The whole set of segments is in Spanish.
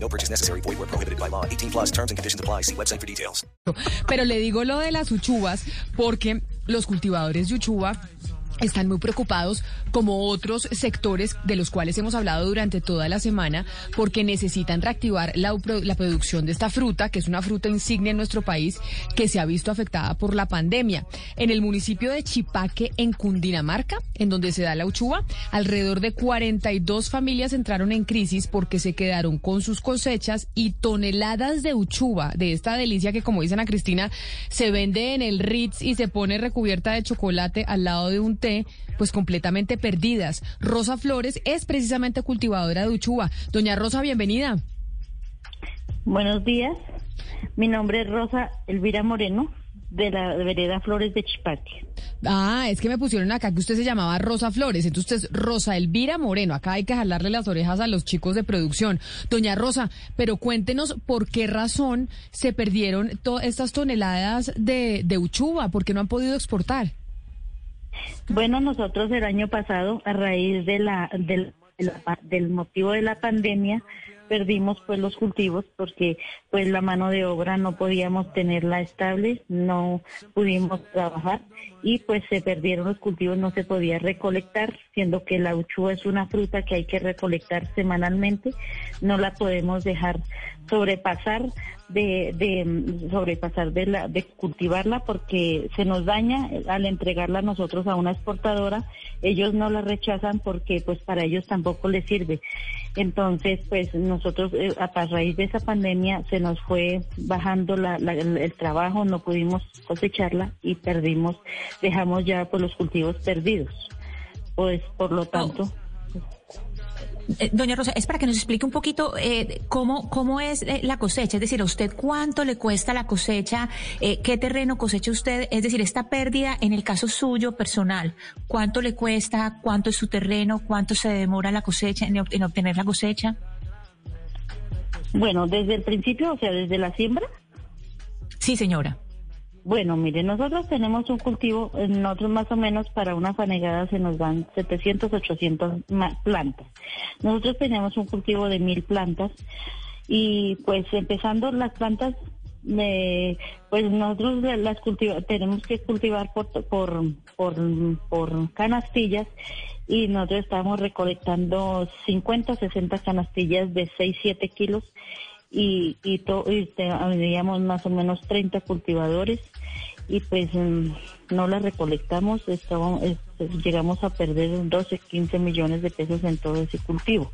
No purchase necessary. Void where prohibited by law. 18 plus terms and conditions apply. See website for details. Pero le digo lo de las uchuvas porque los cultivadores de uchuva están muy preocupados, como otros sectores de los cuales hemos hablado durante toda la semana, porque necesitan reactivar la, la, producción de esta fruta, que es una fruta insignia en nuestro país, que se ha visto afectada por la pandemia. En el municipio de Chipaque, en Cundinamarca, en donde se da la uchuva, alrededor de 42 familias entraron en crisis porque se quedaron con sus cosechas y toneladas de uchuva, de esta delicia que, como dicen a Cristina, se vende en el Ritz y se pone recubierta de chocolate al lado de un té pues completamente perdidas. Rosa Flores es precisamente cultivadora de uchuva. Doña Rosa, bienvenida. Buenos días. Mi nombre es Rosa Elvira Moreno, de la vereda Flores de Chipaque. Ah, es que me pusieron acá que usted se llamaba Rosa Flores, entonces usted es Rosa Elvira Moreno. Acá hay que jalarle las orejas a los chicos de producción. Doña Rosa, pero cuéntenos por qué razón se perdieron todas estas toneladas de, de uchuva, por qué no han podido exportar. Bueno, nosotros el año pasado, a raíz de la, del, motivo de la pandemia, perdimos pues los cultivos porque pues la mano de obra no podíamos tenerla estable, no pudimos trabajar y pues se perdieron los cultivos, no se podía recolectar, siendo que la uchúa es una fruta que hay que recolectar semanalmente, no la podemos dejar sobrepasar de, de sobrepasar de la de cultivarla porque se nos daña al entregarla nosotros a una exportadora ellos no la rechazan porque pues para ellos tampoco les sirve. Entonces pues nosotros eh, a raíz de esa pandemia se nos fue bajando la, el trabajo no pudimos cosecharla y perdimos dejamos ya pues los cultivos perdidos. Pues por lo tanto eh, doña Rosa, es para que nos explique un poquito eh, cómo, cómo es eh, la cosecha, es decir, a usted cuánto le cuesta la cosecha, qué terreno cosecha usted, es decir, esta pérdida en el caso suyo personal, cuánto le cuesta, cuánto es su terreno, cuánto se demora la cosecha en, en obtener la cosecha. Bueno, desde el principio, o sea, desde la siembra. Sí, señora. Bueno, mire, nosotros tenemos un cultivo, nosotros más o menos para una fanegada se nos dan 700, 800 plantas. Nosotros tenemos un cultivo de mil plantas y pues empezando las plantas, pues nosotros las cultiva, tenemos que cultivar por, por, por, por canastillas y nosotros estamos recolectando 50, 60 canastillas de 6, 7 kilos y, y, teníamos más o menos 30 cultivadores y pues mm, no las recolectamos, estábamos, llegamos a perder 12, 15 millones de pesos en todo ese cultivo.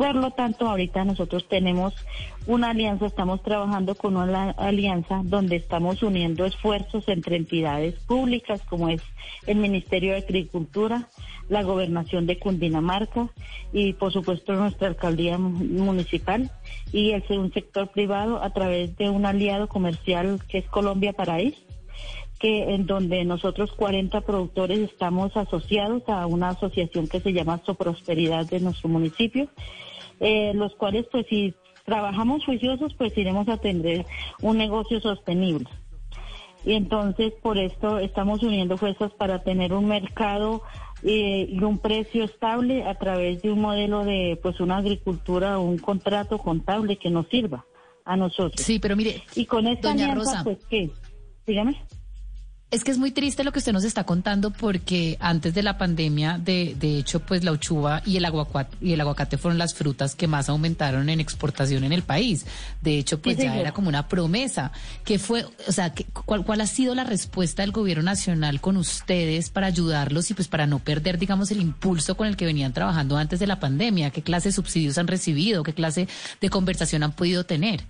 Por lo tanto, ahorita nosotros tenemos una alianza, estamos trabajando con una alianza donde estamos uniendo esfuerzos entre entidades públicas como es el Ministerio de Agricultura, la Gobernación de Cundinamarca y por supuesto nuestra alcaldía municipal y el un sector privado a través de un aliado comercial que es Colombia Paraíso que en donde nosotros 40 productores estamos asociados a una asociación que se llama Soprosperidad de nuestro municipio eh, los cuales pues si trabajamos juiciosos pues iremos a tener un negocio sostenible. Y entonces por esto estamos uniendo fuerzas para tener un mercado eh, y un precio estable a través de un modelo de pues una agricultura o un contrato contable que nos sirva a nosotros. Sí, pero mire, y con esta alianza pues qué, dígame. Es que es muy triste lo que usted nos está contando porque antes de la pandemia, de, de hecho, pues la uchuva y el, aguacate, y el aguacate fueron las frutas que más aumentaron en exportación en el país. De hecho, pues ya era como una promesa. ¿Qué fue, o sea, cuál, cuál ha sido la respuesta del gobierno nacional con ustedes para ayudarlos y pues para no perder, digamos, el impulso con el que venían trabajando antes de la pandemia? ¿Qué clase de subsidios han recibido? ¿Qué clase de conversación han podido tener?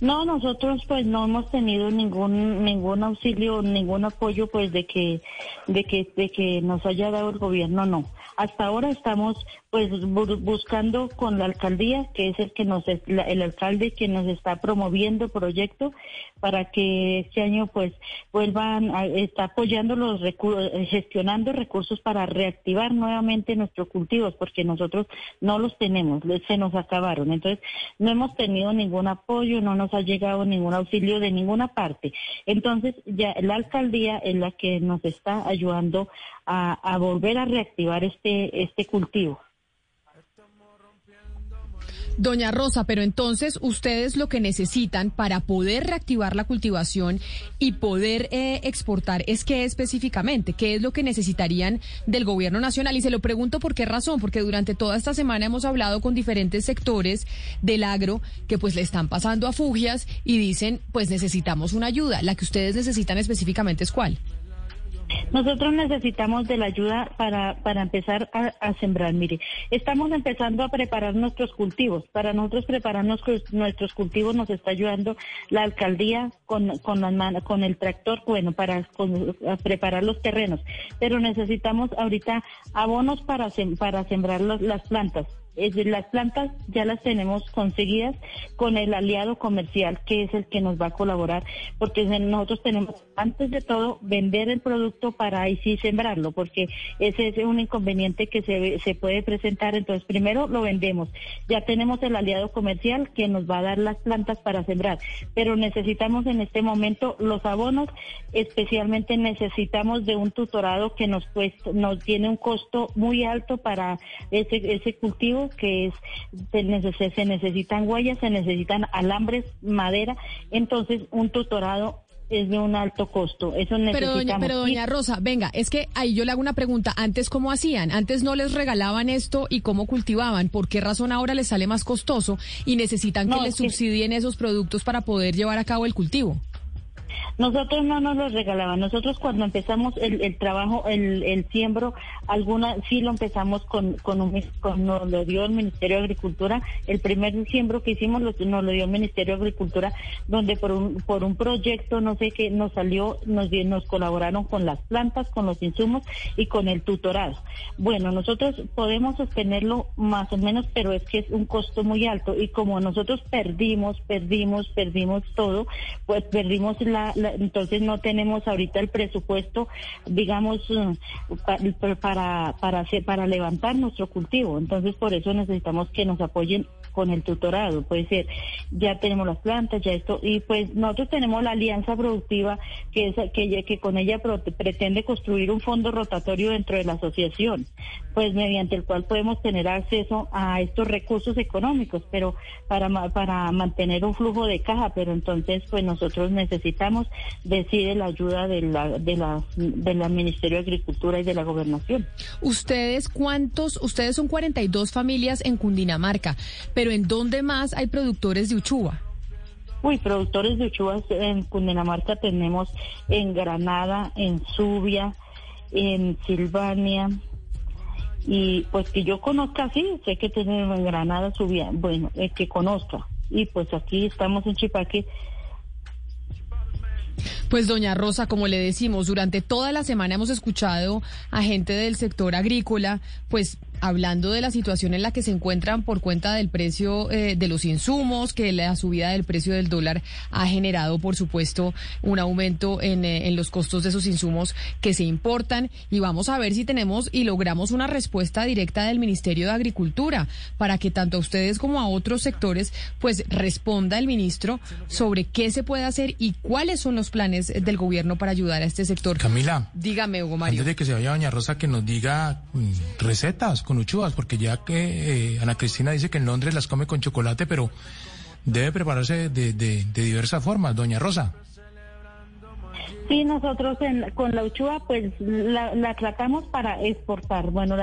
No, nosotros pues no hemos tenido ningún ningún auxilio, ningún apoyo pues de que de que de que nos haya dado el gobierno, no. Hasta ahora estamos pues buscando con la alcaldía, que es el que nos el alcalde que nos está promoviendo proyecto para que este año pues vuelvan a, está apoyando los recursos, gestionando recursos para reactivar nuevamente nuestros cultivos, porque nosotros no los tenemos, se nos acabaron. Entonces, no hemos tenido ningún apoyo, no nos ha llegado ningún auxilio de ninguna parte. Entonces, ya la alcaldía es la que nos está ayudando a, a volver a reactivar este, este cultivo. Doña Rosa, pero entonces ustedes lo que necesitan para poder reactivar la cultivación y poder eh, exportar es qué específicamente, qué es lo que necesitarían del gobierno nacional. Y se lo pregunto por qué razón, porque durante toda esta semana hemos hablado con diferentes sectores del agro que pues le están pasando a fugias y dicen pues necesitamos una ayuda. La que ustedes necesitan específicamente es cuál. Nosotros necesitamos de la ayuda para, para empezar a, sembrar. Mire, estamos empezando a preparar nuestros cultivos. Para nosotros preparar nuestros, cultivos nos está ayudando la alcaldía con, con, con el tractor, bueno, para preparar los terrenos. Pero necesitamos ahorita abonos para, para sembrar las plantas las plantas ya las tenemos conseguidas con el aliado comercial que es el que nos va a colaborar porque nosotros tenemos antes de todo vender el producto para ahí sí sembrarlo porque ese es un inconveniente que se, se puede presentar. Entonces primero lo vendemos. Ya tenemos el aliado comercial que nos va a dar las plantas para sembrar pero necesitamos en este momento los abonos. Especialmente necesitamos de un tutorado que nos cuesta, nos tiene un costo muy alto para ese, ese cultivo que es se, se necesitan huellas, se necesitan alambres, madera, entonces un tutorado es de un alto costo. Eso necesitamos. Pero doña, pero doña Rosa, venga, es que ahí yo le hago una pregunta. Antes, ¿cómo hacían? Antes no les regalaban esto y cómo cultivaban. ¿Por qué razón ahora les sale más costoso y necesitan que les subsidien esos productos para poder llevar a cabo el cultivo? Nosotros no nos los regalaban. Nosotros cuando empezamos el, trabajo, el, el, siembro, alguna sí lo empezamos con, con, un, con nos lo dio el Ministerio de Agricultura. El primer siembro que hicimos nos lo dio el Ministerio de Agricultura, donde por un, por un proyecto, no sé qué, nos salió, nos, nos colaboraron con las plantas, con los insumos y con el tutorado. Bueno, nosotros podemos sostenerlo más o menos, pero es que es un costo muy alto y como nosotros perdimos, perdimos, perdimos todo, pues perdimos la entonces no tenemos ahorita el presupuesto, digamos, eh, para, para, para levantar nuestro cultivo. Entonces por eso necesitamos que nos apoyen con el tutorado, puede ser, ya tenemos las plantas, ya esto, y pues nosotros tenemos la alianza productiva que es que, que con ella pretende construir un fondo rotatorio dentro de la asociación, pues mediante el cual podemos tener acceso a estos recursos económicos, pero para, para mantener un flujo de caja, pero entonces pues nosotros necesitamos decide la ayuda de la, de la, del Ministerio de Agricultura y de la Gobernación. ¿Ustedes cuántos? Ustedes son 42 familias en Cundinamarca, pero ¿en dónde más hay productores de uchuva? Uy, productores de uchuva en Cundinamarca tenemos en Granada, en Subia, en Silvania, y pues que yo conozca, sí, sé que tenemos en Granada, Subia, bueno, eh, que conozca. Y pues aquí estamos en Chipaque pues doña Rosa, como le decimos, durante toda la semana hemos escuchado a gente del sector agrícola, pues hablando de la situación en la que se encuentran por cuenta del precio eh, de los insumos, que la subida del precio del dólar ha generado, por supuesto, un aumento en, eh, en, los costos de esos insumos que se importan. Y vamos a ver si tenemos y logramos una respuesta directa del Ministerio de Agricultura para que tanto a ustedes como a otros sectores, pues responda el ministro sobre qué se puede hacer y cuáles son los planes del gobierno para ayudar a este sector. Camila. Dígame, Hugo Mario. Antes de que se vaya doña Rosa, que nos diga mm, recetas con uchuvas, porque ya que eh, Ana Cristina dice que en Londres las come con chocolate, pero debe prepararse de, de, diversas formas, doña Rosa. Sí, nosotros con la uchuva pues la, tratamos para exportar. Bueno,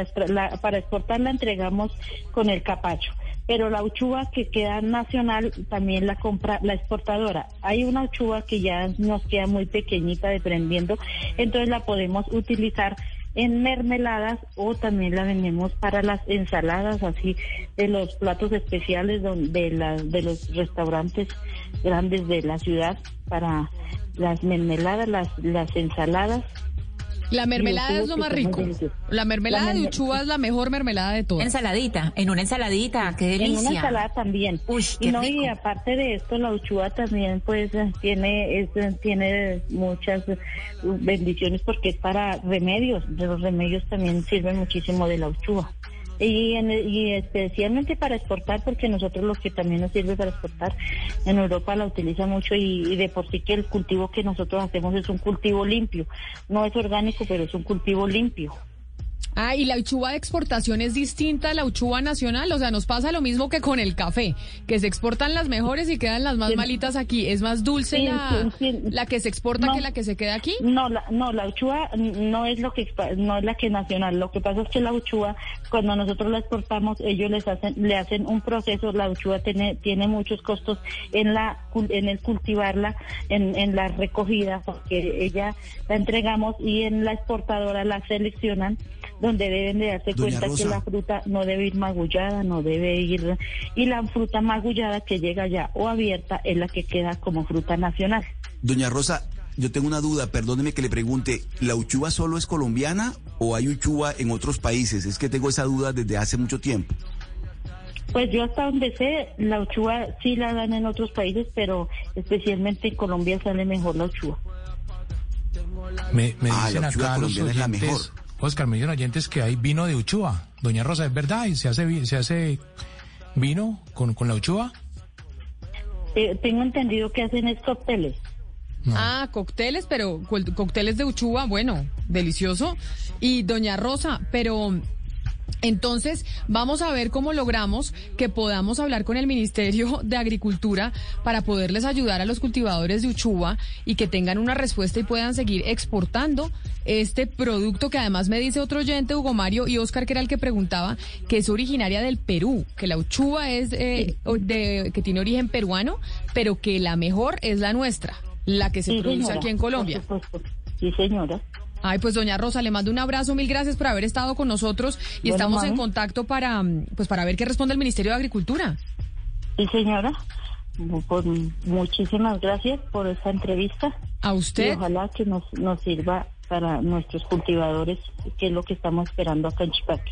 para exportar la entregamos con el capacho, pero la uchuva que queda nacional también la compra la exportadora. Hay una uchuva que ya nos queda muy pequeñita deprendiendo, entonces la podemos utilizar en mermeladas o también la vendemos para las ensaladas así de los platos especiales de, la, de los restaurantes grandes de la ciudad para las mermeladas, las, las ensaladas La mermelada Y es lo más rico. La mermelada La de uchuva es la mejor mermelada de todas. Ensaladita, en una ensaladita, qué En delicia. una ensalada también. Uy, y qué no y aparte de esto la uchuva también pues tiene es, tiene muchas bendiciones porque es para remedios. De los remedios también sirven muchísimo de la uchuva. Y, en- y especialmente para exportar, porque nosotros lo que también nos sirve para exportar, en Europa la utiliza mucho y, y de por sí que el cultivo que nosotros hacemos es un cultivo limpio. No es orgánico, pero es un cultivo limpio. Ah, y la uchuva de exportación es distinta a la uchuva nacional, o sea, nos pasa lo mismo que con el café, que se exportan las mejores y quedan las más Sí. malitas aquí. ¿Es más dulce Sí, la, sí, la que se exporta No. que la que se queda aquí? No, la, no, la uchuva no es lo que no es la que nacional. Lo que pasa es que la uchuva, cuando nosotros la exportamos, ellos les hacen, le hacen un proceso. La uchuva tiene tiene muchos costos en la en el cultivarla, en, en la recogida, porque ella la entregamos y en la exportadora la seleccionan donde deben de darse Doña cuenta Rosa. que la fruta no debe ir magullada, no debe ir y la fruta magullada que llega ya o abierta es la que queda como fruta nacional. Doña Rosa, yo tengo una duda, perdóneme que le pregunte, ¿la uchuva solo es colombiana o hay uchuva en otros países? Es que tengo esa duda desde hace mucho tiempo. Pues yo hasta donde sé, la uchuva sí la dan en otros países, pero especialmente en Colombia sale mejor la uchuva. Me, me Ah, dicen la uchuva acá los colombiana es la mejor. Oscar, me dicen oyentes que hay vino de uchuva. Doña Rosa, ¿es verdad? ¿Y se hace, se hace vino con, con la uchuva? Eh, tengo entendido que hacen es cócteles. Ah, cócteles, pero cócteles de uchuva, bueno, delicioso. Y doña Rosa, pero entonces vamos a ver cómo logramos que podamos hablar con el Ministerio de Agricultura para poderles ayudar a los cultivadores de uchuva y que tengan una respuesta y puedan seguir exportando este producto que además me dice otro oyente, Hugo Mario y Oscar, que era el que preguntaba, que es originaria del Perú, que la uchuva es eh, de, que tiene origen peruano, pero que la mejor es la nuestra, la que se Sí, produce señora, aquí en Colombia. Sí, señora. Ay, pues doña Rosa, le mando un abrazo, mil gracias por haber estado con nosotros y Bueno, estamos en contacto para, mm, pues para ver qué responde el Ministerio de Agricultura. Sí, señora. Pues, muchísimas gracias por esta entrevista. A Y usted. ojalá que nos, nos sirva para nuestros cultivadores, que es lo que estamos esperando acá en Chipaque.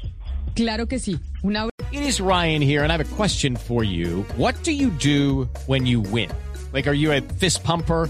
Claro que sí. Un abrazo. It is Ryan here, and I have a question for you. What do you do when you win? Like, are you a fist pumper?